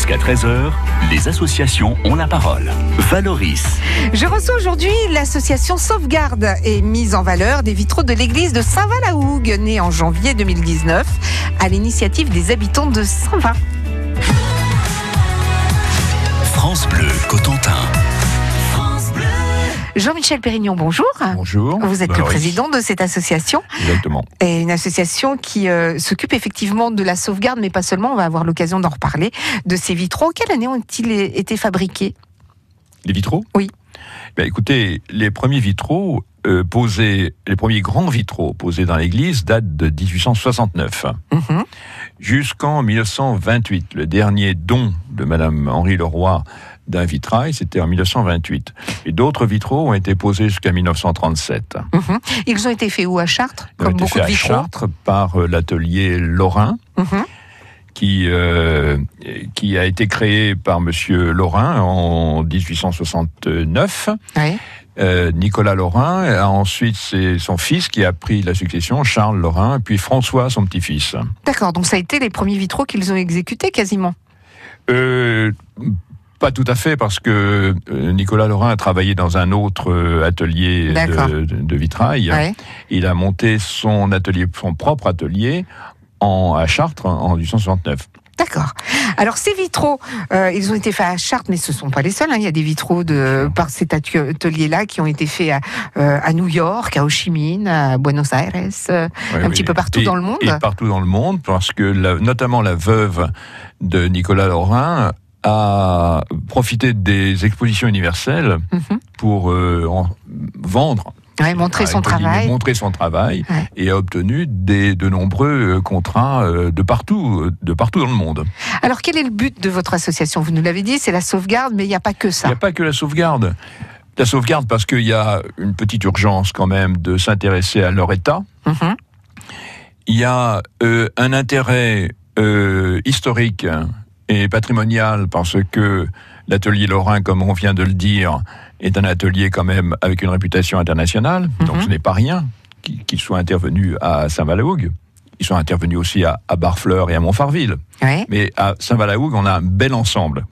Jusqu'à 13h, les associations ont la parole. Valoris. Je reçois aujourd'hui l'association Sauvegarde et mise en valeur des vitraux de l'église de Saint-Val-à-Hougue, née en janvier 2019, à l'initiative des habitants de Saint-Va. France Bleu Cotentin. Jean-Michel Pérignon, bonjour. Bonjour. Vous êtes le Valoris. président de cette association, Exactement. et une association qui euh, s'occupe effectivement de la sauvegarde, mais pas seulement, on va avoir l'occasion d'en reparler, de ces vitraux. Quelle année ont-ils été fabriqués? Les vitraux? Oui. Ben, écoutez, les premiers vitraux euh, posés, les premiers grands vitraux posés dans l'église datent de 1869 Mhm. jusqu'en 1928. Le dernier don de Madame Henri Leroy d'un vitrail, c'était en 1928. Et d'autres vitraux ont été posés jusqu'à 1937. Mhm. Ils ont été faits où? À Chartres, Ils ont comme été beaucoup faits de à vitraux? Chartres par euh, l'atelier Lorrain. Mhm. qui, euh, qui a été créé par Monsieur Lorrain en 1869. Ouais. Euh, Nicolas Lorrain, ensuite c'est son fils qui a pris la succession, Charles Lorrain, puis François, son petit-fils. D'accord, donc ça a été les premiers vitraux qu'ils ont exécutés quasiment? Euh, pas tout à fait, parce que euh, Nicolas Lorrain a travaillé dans un autre euh, atelier de, vitrail. Ouais. Il a monté son atelier, son propre atelier en, à Chartres en 1869. D'accord. Alors ces vitraux, euh, ils ont été faits à Chartres, mais ce ne sont pas les seuls. hein. Il y a des vitraux de, par cet atelier-là qui ont été faits à, euh, à New York, à Ho Chi Minh, à Buenos Aires, euh, Oui, un oui. petit peu partout Et- dans le monde. Et partout dans le monde, parce que la- notamment la veuve de Nicolas Lorrain a profité des expositions universelles Mhm. pour euh, en- vendre, Ouais, montrer son travail. montrer son travail, Ouais. et a obtenu des, de nombreux euh, contrats euh, de partout, de partout dans le monde. Alors quel est le but de votre association? Vous nous l'avez dit, c'est la sauvegarde, mais il n'y a pas que Il ça. n'y a pas que la sauvegarde. La sauvegarde parce qu'il y a une petite urgence quand même de s'intéresser à leur état. Mhm. il y a euh, un intérêt euh, historique et patrimonial parce que l'atelier Lorrain, comme on vient de le dire, est un atelier quand même avec une réputation internationale. Donc Mhm. ce n'est pas rien qu'ils qu'ils soient intervenus à Saint-Valahougue. Ils sont intervenus aussi à, à Barfleur et à Montfarville. Ouais. Mais à Saint-Valahougue, on a un bel ensemble,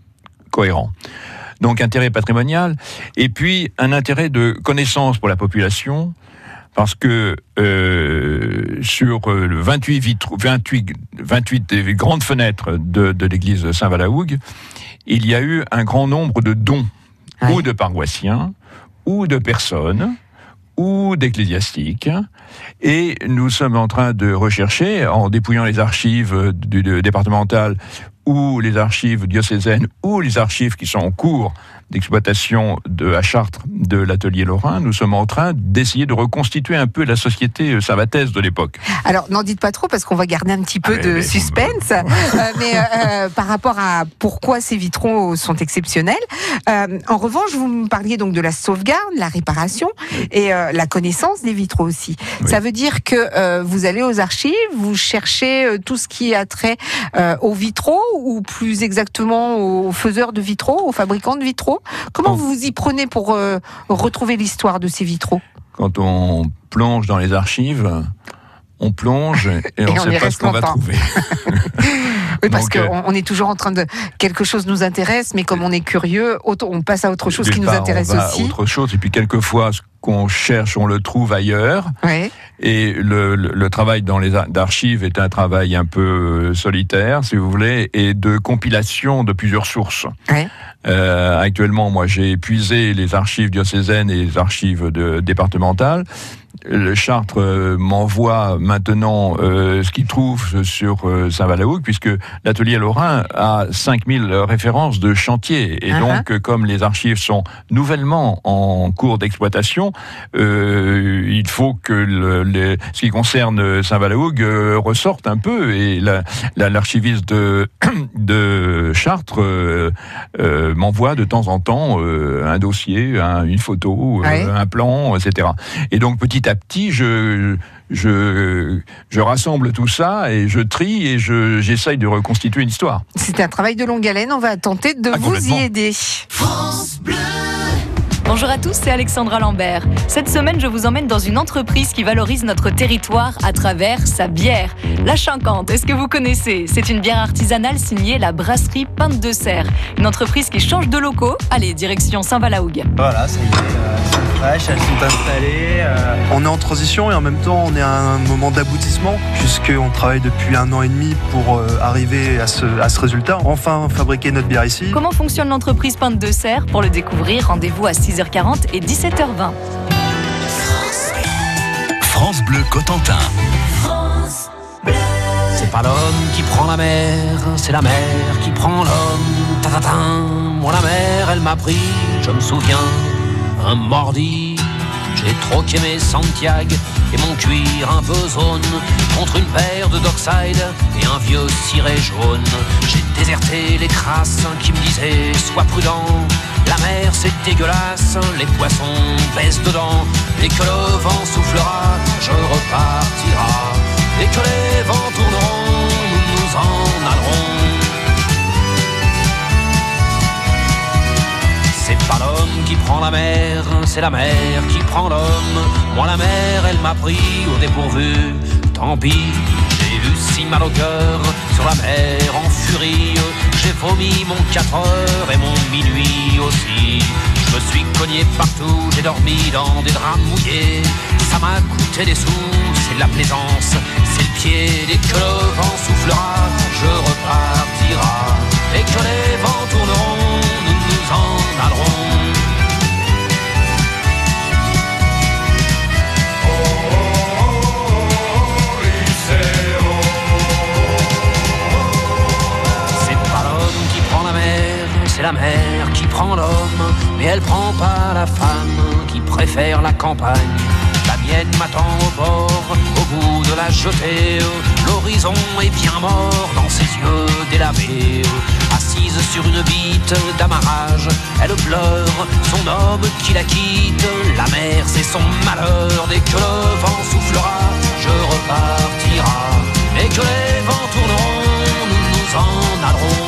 cohérent. Donc intérêt patrimonial, et puis un intérêt de connaissance pour la population, parce que euh, sur euh, le 28, vitraux, 28, 28 des grandes fenêtres de, de l'église de Saint-Valahougue, il y a eu un grand nombre de dons, Ouais. ou de paroissiens, ou de personnes, ou d'ecclésiastiques. Et nous sommes en train de rechercher, en dépouillant les archives du, du départemental ou les archives diocésaines ou les archives qui sont en cours d'exploitation de, à Chartres de l'atelier Lorrain, nous sommes en train d'essayer de reconstituer un peu la société euh, savataise de l'époque. Alors n'en dites pas trop parce qu'on va garder un petit peu Ah, de mais- suspense. Euh, mais euh, euh, par rapport à pourquoi ces vitraux sont exceptionnels, euh, en revanche, vous me parliez donc de la sauvegarde, la réparation et euh, la connaissance des vitraux aussi. Oui. Ça veut dire que euh, vous allez aux archives, vous cherchez tout ce qui a trait euh, aux vitraux ou plus exactement aux faiseurs de vitraux, aux fabricants de vitraux? Comment vous vous y prenez pour euh, retrouver l'histoire de ces vitraux? Quand on plonge dans les archives, on plonge et, on on ne sait pas ce qu'on va trouver. Oui, parce euh, qu'on on est toujours en train de quelque chose nous intéresse, mais comme on est curieux, on passe à autre chose qui nous intéresse on va à aussi. autre chose, et puis quelquefois, ce qu'on cherche, on le trouve ailleurs. Et le, le- le travail dans les ar- d'archives est un travail un peu euh, solitaire, si vous voulez, et de compilation de plusieurs sources. Ouais. Euh, actuellement, moi, j'ai épuisé les archives diocésaines et les archives de, départementales. Le Chartres euh, m'envoie maintenant euh, ce qu'il trouve sur euh, Saint-Valahougue, puisque l'atelier Lorrain a 5000 références de chantier. Et Uh-huh. donc, comme les archives sont nouvellement en cours d'exploitation, il faut que le, les- ce qui concerne Saint-Valahougue euh, ressorte un peu. Et la- la- l'archiviste de, de Chartres euh, euh, m'envoie de temps en temps euh, un dossier, un- une photo, un plan, etc. Et donc petit à petit, je, je, je rassemble tout ça et je trie et je- j'essaye de reconstituer une histoire. C'est un travail de longue haleine. On va tenter de Ah, vous y aider. Bonjour à tous, c'est Alexandra Lambert. Cette semaine, je vous emmène dans une entreprise qui valorise notre territoire à travers sa bière. La Chincante, est-ce que vous connaissez? C'est une bière artisanale signée la brasserie Pinte de Serre. Une entreprise qui change de locaux. Allez, direction Saint-Valahougue. Voilà, ça y est, euh, elles sont fraîches, elles sont installées. euh, On est en transition et en même temps on est à un moment d'aboutissement puisqu'on travaille depuis un an et demi pour euh, arriver à ce, à ce résultat. Enfin fabriquer notre bière ici. Comment fonctionne l'entreprise Pinte de Serre? Pour le découvrir, rendez-vous à 6h40 et 17h20. France Bleu Cotentin. C'est pas l'homme qui prend la mer, c'est la mer qui prend l'homme. Tatatin, moi la mer, elle m'a pris, je me souviens, un mordi. J'ai troqué mes Santiago et mon cuir un peu contre une paire de Dockside et un vieux ciré jaune. J'ai déserté les crasses qui me disaient sois prudent. La mer c'est dégueulasse, les poissons baissent dedans. Dès que le vent soufflera, je repartira. Et que les vents tourneront, nous nous en allerons. C'est pas l'homme qui prend la mer, c'est la mer qui prend l'homme. Moi la mer, elle m'a pris au dépourvu. Tant pis, j'ai eu si mal au cœur sur la mer en furie. J'ai vomi mon 4 heures et mon minuit aussi. Je me suis cogné partout, j'ai dormi dans des draps mouillés. Ça m'a coûté des sous, c'est de la plaisance, c'est le pied. Dès que le vent soufflera, je repartira. Et que les vents tourneront, nous nous en allerons. C'est pas l'homme qui prend la mer, c'est la mer qui prend l'homme. Mais elle prend pas la femme qui préfère la campagne. La mienne m'attend au port, au bout de la jetée. L'horizon est bien mort dans ses yeux délavés. Sur une bite d'amarrage, elle pleure son homme qui la quitte. La mer, c'est son malheur. Dès que le vent soufflera, je repartira. Et que les vents tourneront, nous nous en allerons.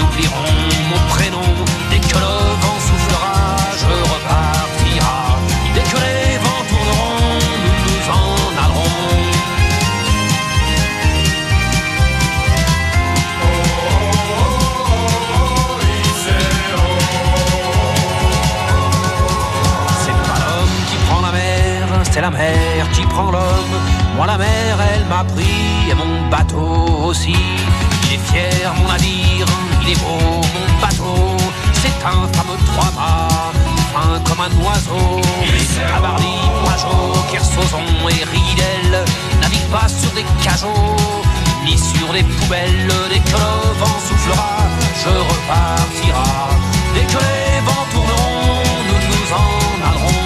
sur des poubelles. Dès que le vent soufflera, je repartira. Dès que les vents tourneront, nous nous en allerons.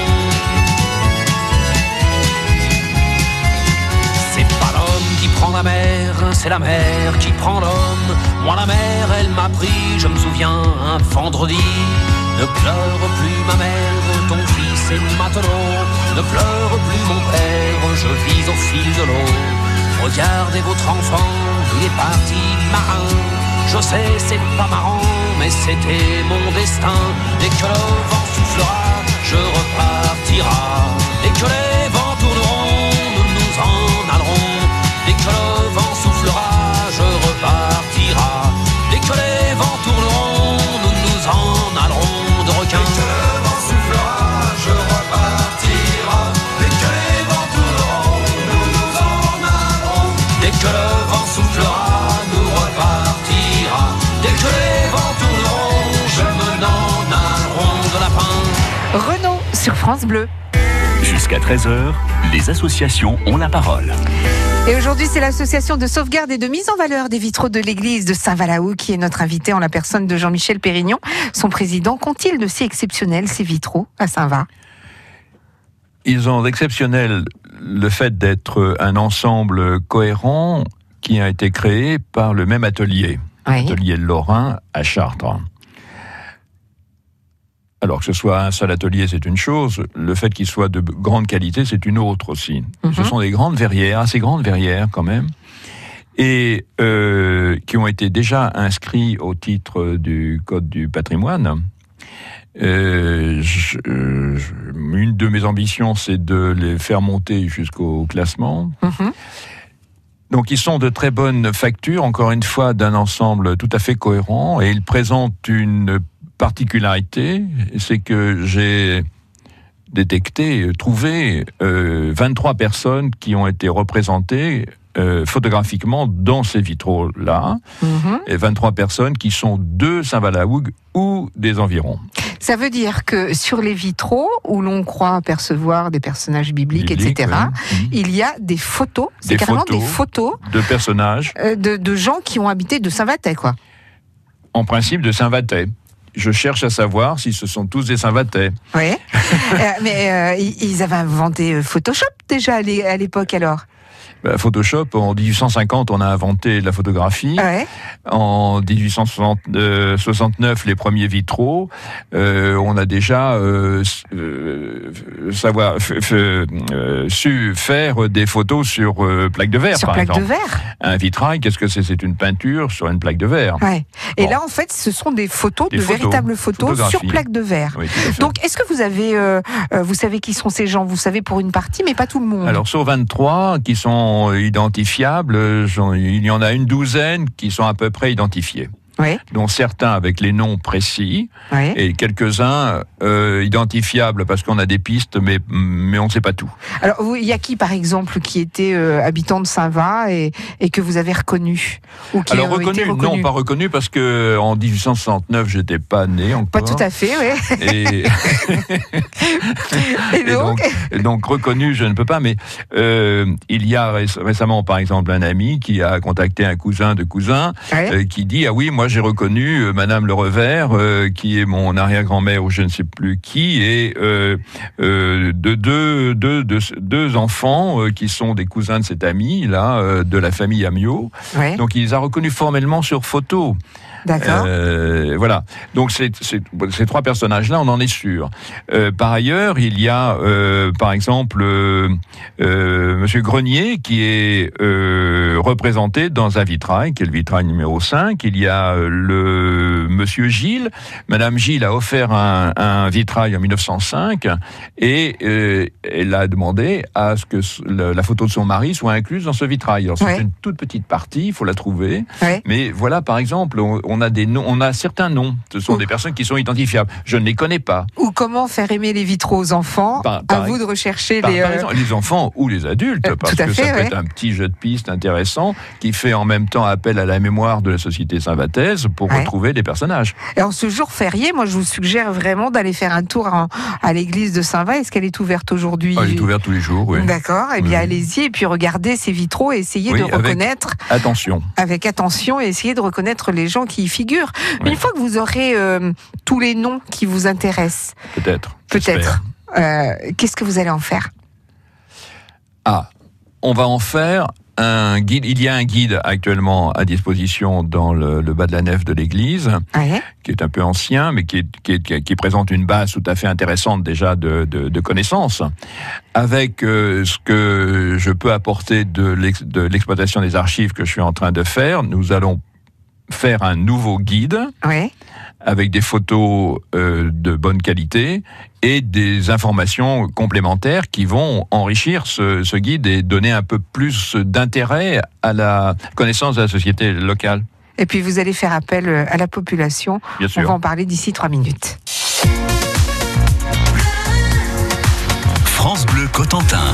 C'est pas l'homme qui prend la mer, c'est la mer qui prend l'homme. Moi la mer, elle m'a pris, je me souviens, un vendredi. Ne pleure plus ma mère, ton fils est matelot. Ne pleure plus mon père, je vis au fil de l'eau. Regardez votre enfant, il est parti marin. Je sais, c'est pas marrant, mais c'était mon destin. Dès que le vent soufflera, je repartira. Dès que France Bleu. Jusqu'à 13h, les associations ont la parole. Et aujourd'hui, c'est l'association de sauvegarde et de mise en valeur des vitraux de l'église de Saint-Valaou qui est notre invité en la personne de Jean-Michel Pérignon. Son président, qu'ont-ils de si exceptionnel ces vitraux à Saint-Va Ils ont d'exceptionnel le fait d'être un ensemble cohérent qui a été créé par le même atelier, Oui. l'atelier Lorrain à Chartres. Alors que ce soit un seul atelier, c'est une chose. Le fait qu'il soit de grande qualité, c'est une autre aussi. Ce Mhm. sont des grandes verrières, assez grandes verrières quand même, et euh, qui ont été déjà inscrits au titre du Code du patrimoine. Euh, je- euh, je- une de mes ambitions, c'est de les faire monter jusqu'au classement. Mhm. Donc ils sont de très bonne facture, encore une fois, d'un ensemble tout à fait cohérent, et ils présentent une particularité, c'est que j'ai détecté, trouvé euh, 23 personnes qui ont été représentées euh, photographiquement dans ces vitraux-là, Mhm. et 23 personnes qui sont de Saint-Valahougue ou des environs. Ça veut dire que sur les vitraux où l'on croit apercevoir des personnages bibliques, etc., oui. il y a des photos, c'est carrément photos. des photos De personnages, euh, de, de gens qui ont habité de Saint-Vatet, quoi. en principe, de Saint-Vatet. Je cherche à savoir si ce sont tous des Saint-Vatet. Oui. Euh, mais euh, ils avaient inventé euh, Photoshop déjà à l'époque alors? Bah, Photoshop, en 1850, on a inventé la photographie. Ouais. En 1869, les premiers vitraux. Euh, on a déjà euh, euh, savoir, euh, su faire des photos sur euh, plaque de verre, Sur par plaque exemple. de verre. Un vitrail, qu'est-ce que c'est? C'est une peinture sur une plaque de verre. Ouais. Et Bon. là, en fait, ce sont des photos, Des de photos, véritables photos sur plaque de verre. Oui. Donc, est-ce que vous avez, euh, euh, vous savez qui sont ces gens? Vous savez pour une partie, mais pas tout le monde. Alors sur 23 qui sont identifiables, euh, il y en a une douzaine qui sont à peu près identifiés, Oui, dont certains avec les noms précis oui. et quelques-uns euh, identifiables parce qu'on a des pistes, mais, mais on ne sait pas tout. Alors, il y a qui, par exemple, qui était euh, habitant de Saint-Va et, et que vous avez reconnu Ou qui Alors reconnu, été non pas reconnu parce que en 1869 j'étais pas né encore. Pas tout à fait, oui. Et, Et et donc, donc, reconnu, je ne peux pas, mais euh, il y a réc- récemment, par exemple, un ami qui a contacté un cousin de cousin qui dit ah oui, moi j'ai reconnu euh, Madame Le Revers, euh, qui est mon arrière-grand-mère ou je ne sais plus qui, et euh, de deux, deux, deux, deux enfants qui sont des cousins de cet ami là, de la famille Amiot. ouais, Donc il les a reconnus formellement sur photo. D'accord. Euh, voilà. Donc ces trois personnages-là, on en est sûr. Euh, par ailleurs, il y a, euh, par exemple, euh, euh, Monsieur Grenier qui est euh, représenté dans un vitrail, qui est le vitrail numéro 5. Il y a le Monsieur Gilles. Madame Gilles a offert un, un vitrail en 1905 et euh, elle a demandé à ce que la photo de son mari soit incluse dans ce vitrail. Alors c'est Ouais. une toute petite partie, il faut la trouver. Ouais. Mais voilà, par exemple, on, on a des noms, on a certains noms. Ce sont Ouh. des personnes qui sont identifiables. Je ne les connais pas. Ou comment faire aimer les vitraux aux enfants Par- À vous de rechercher Par, les. par euh, exemple, les enfants ou les adultes, Euh, parce que fait, ça peut être un petit jeu de piste intéressant qui fait en même temps appel à la mémoire de la société Saint-Vathèse pour Ouais. retrouver des personnages. Et en ce jour férié, moi, je vous suggère vraiment d'aller faire un tour à l'église de Saint-Va. Est-ce qu'elle est ouverte aujourd'hui? Ah, elle est ouverte tous les jours, oui. D'accord. Eh bien, Oui. allez-y et puis regardez ces vitraux et essayez Oui, de avec- reconnaître Attention. avec attention et essayez de reconnaître les gens qui y figurent. Oui. Une fois que vous aurez euh, tous les noms qui vous intéressent, Peut-être. peut-être, euh, qu'est-ce que vous allez en faire? Ah, on va en faire un guide. Il y a un guide actuellement à disposition dans le, le bas de la nef de l'église. Ouais. qui est un peu ancien, mais qui, est- qui, est- qui présente une base tout à fait intéressante déjà de, de- de connaissances, avec euh, ce que je peux apporter de l'exploitation des archives que je suis en train de faire. Nous allons faire un nouveau guide avec des photos euh, de bonne qualité et des informations complémentaires qui vont enrichir ce, ce guide et donner un peu plus d'intérêt à la connaissance de la société locale, Et puis vous allez faire appel euh, à la population. bien On sûr. va en parler d'ici trois minutes. France Bleu Cotentin.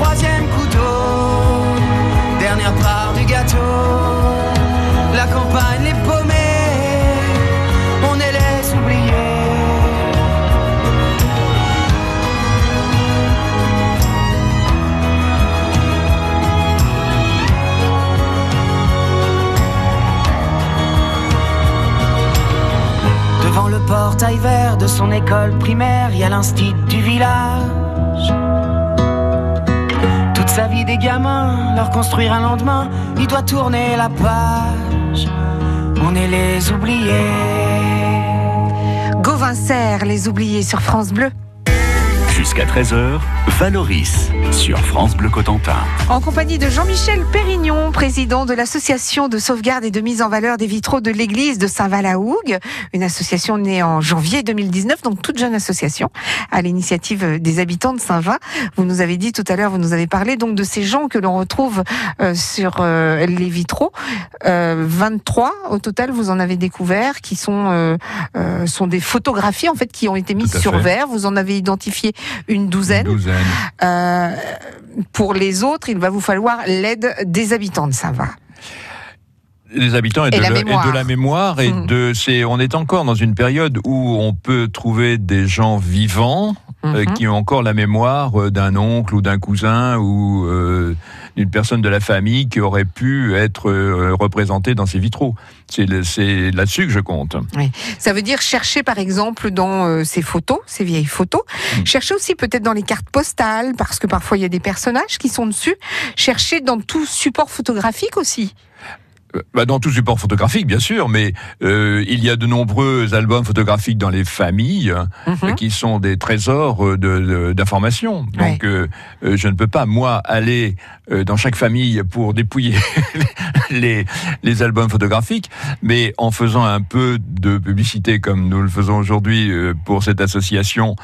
troisième couteau, dernière part du gâteau, la campagne les paumés, on les oubliés. Devant le portail vert de son école primaire, il y a l'instit du village. Sa vie des gamins, leur construire un lendemain, il doit tourner la page. On est les oubliés. Gauvin Serre, les oubliés sur France Bleu. Jusqu'à 13h, Valoris sur France Bleu Cotentin. En compagnie de Jean-Michel Pérignon, président de l'association de sauvegarde et de mise en valeur des vitraux de l'église de Saint-Val-à-Hougue, une association née en janvier 2019, donc toute jeune association, à l'initiative des habitants de Saint-Va. Vous nous avez dit tout à l'heure, vous nous avez parlé donc de ces gens que l'on retrouve euh, sur euh, les vitraux. Euh, 23 au total, vous en avez découvert, qui sont euh, euh, sont des photographies en fait qui ont été mises sur fait. verre. Vous en avez identifié une douzaine. Une douzaine. Euh, pour les autres, il va vous falloir l'aide des habitants de Saint-Va. les habitants et, Et de, la le- mémoire. et de la mémoire et Mhm. de c'est on est encore dans une période où on peut trouver des gens vivants euh, Mhm. qui ont encore la mémoire euh, d'un oncle ou d'un cousin ou euh, d'une personne de la famille qui aurait pu être euh, représentée dans ces vitraux. C'est là-dessus que je compte. Ça veut dire chercher par exemple dans ces photos, ces vieilles photos. Mhm. Chercher aussi peut-être dans les cartes postales, parce que parfois il y a des personnages qui sont dessus. Chercher dans tout support photographique aussi. Euh, bah, dans tout support photographique, bien sûr, mais euh, il y a de nombreux albums photographiques dans les familles Mhm. euh, qui sont des trésors euh, de- de- d'informations. Donc, euh, euh, je ne peux pas, moi, aller dans chaque famille pour dépouiller les, les albums photographiques, mais en faisant un peu de publicité comme nous le faisons aujourd'hui pour cette association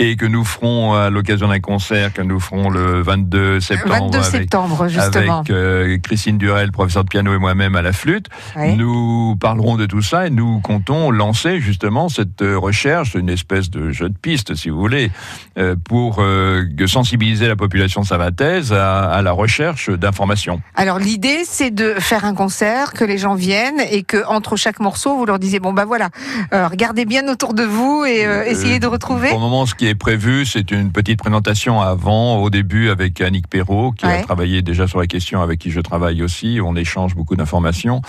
et que nous ferons à l'occasion d'un concert que nous ferons le 22 septembre. 22 avec, septembre, justement. Avec euh, Christine Durel, professeure de piano, et moi-même à la flûte. Oui. Nous parlerons de tout ça et nous comptons lancer justement cette euh, recherche, une espèce de jeu de piste, si vous voulez, euh, pour euh, sensibiliser la population savataise à, à la recherche d'informations. Alors l'idée, c'est de faire un concert, que les gens viennent et que entre chaque morceau, vous leur disiez bon bah voilà, regardez bien autour de vous et essayez de retrouver. Pour le moment, ce qui est prévu, c'est une petite présentation avant, au début, avec Annick Perrault, qui Ouais. a travaillé déjà sur la question, avec qui je travaille aussi. On échange beaucoup d'informations.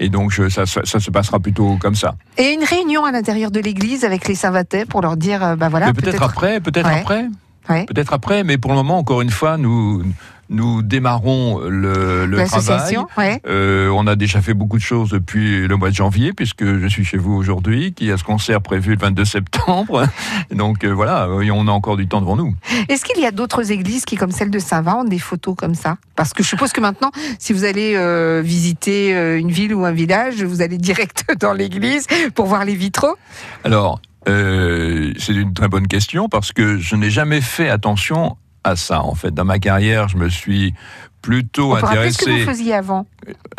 Et donc, je- ça, ça- ça se passera plutôt comme ça. Et une réunion à l'intérieur de l'église avec les Savatais pour leur dire bah voilà. Peut-être après, peut-être Ouais. après. Ouais. Peut-être après, mais pour le moment, encore une fois, nous, nous démarrons le, le travail. Ouais. Euh, on a déjà fait beaucoup de choses depuis le mois de janvier, puisque je suis chez vous aujourd'hui, qui a ce concert prévu le 22 septembre. Donc euh, voilà, on a encore du temps devant nous. Est-ce qu'il y a d'autres églises qui, comme celle de Saint-Van, ont des photos comme ça? Parce que je suppose que maintenant, si vous allez euh, visiter une ville ou un village, vous allez direct dans l'église pour voir les vitraux? Alors, euh, c'est une très bonne question parce que je n'ai jamais fait attention à ça. En fait, dans ma carrière, je me suis plutôt On peut rappeler ce que intéressé. vous faisiez avant.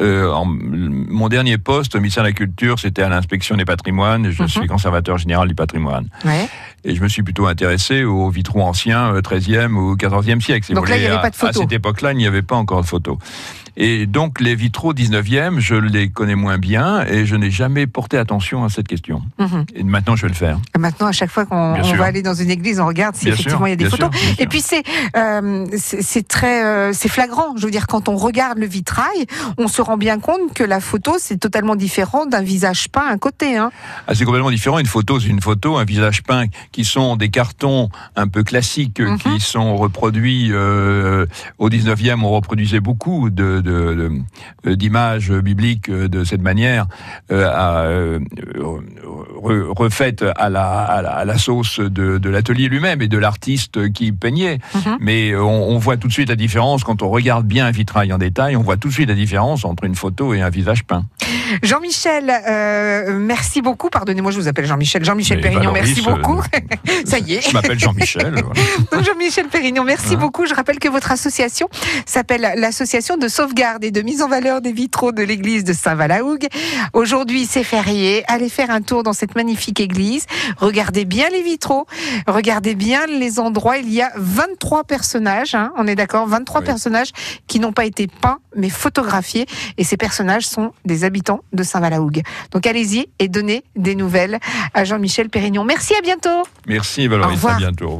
Euh, en- mon dernier poste au ministère de la Culture, c'était à l'inspection des patrimoines. et Je Mhm. suis conservateur général du patrimoine. Ouais. Et je me suis plutôt intéressé aux vitraux anciens, euh, 13e ou 14e siècle. si Donc vous là, il n'y avait pas de photos. À cette époque-là, il n'y avait pas encore de photos. Et donc, les vitraux 19e, je les connais moins bien et je n'ai jamais porté attention à cette question. Mhm. Et maintenant, je vais le faire. Et Maintenant, à chaque fois qu'on va aller dans une église, on regarde si Bien effectivement sûr, il y a des photos. sûr, Et puis c'est euh, c'est très euh, c'est flagrant. Je veux dire, quand on regarde le vitrail, on se rend bien compte que la photo c'est totalement différent d'un visage peint à côté. Hein. Ah, c'est complètement différent. Une photo, c'est une photo, un visage peint, qui sont des cartons un peu classiques, Mhm. qui sont reproduits euh, au 19e. On reproduisait beaucoup de, de- de- euh, d'images bibliques euh, de cette manière, euh, à, euh, re- refaites à la, à la, à la sauce de, de l'atelier lui-même et de l'artiste qui peignait. Mhm. Mais on, on voit tout de suite la différence quand on regarde bien un vitrail en détail. On voit tout de suite la différence entre une photo et un visage peint. Jean-Michel, euh, merci beaucoup. Pardonnez-moi, je vous appelle Jean-Michel. Jean-Michel Pérignon, merci euh, beaucoup. Ça y est. Je m'appelle Jean-Michel. voilà. Jean-Michel Pérignon, merci Hein beaucoup. Je rappelle que votre association s'appelle l'Association de sauvegarde et de mise en valeur des vitraux de l'église de Saint-Valahougue. Aujourd'hui, c'est férié. Allez faire un tour dans cette magnifique église. Regardez bien les vitraux. Regardez bien les endroits. Il y a 23 personnages, hein, on est d'accord? 23 Oui. personnages qui n'ont pas été peints, mais photographiés. Et ces personnages sont des habitants de Saint-Valahougue. Donc allez-y et donnez des nouvelles à Jean-Michel Pérignon. Merci, à bientôt. Merci Valérie, à bientôt.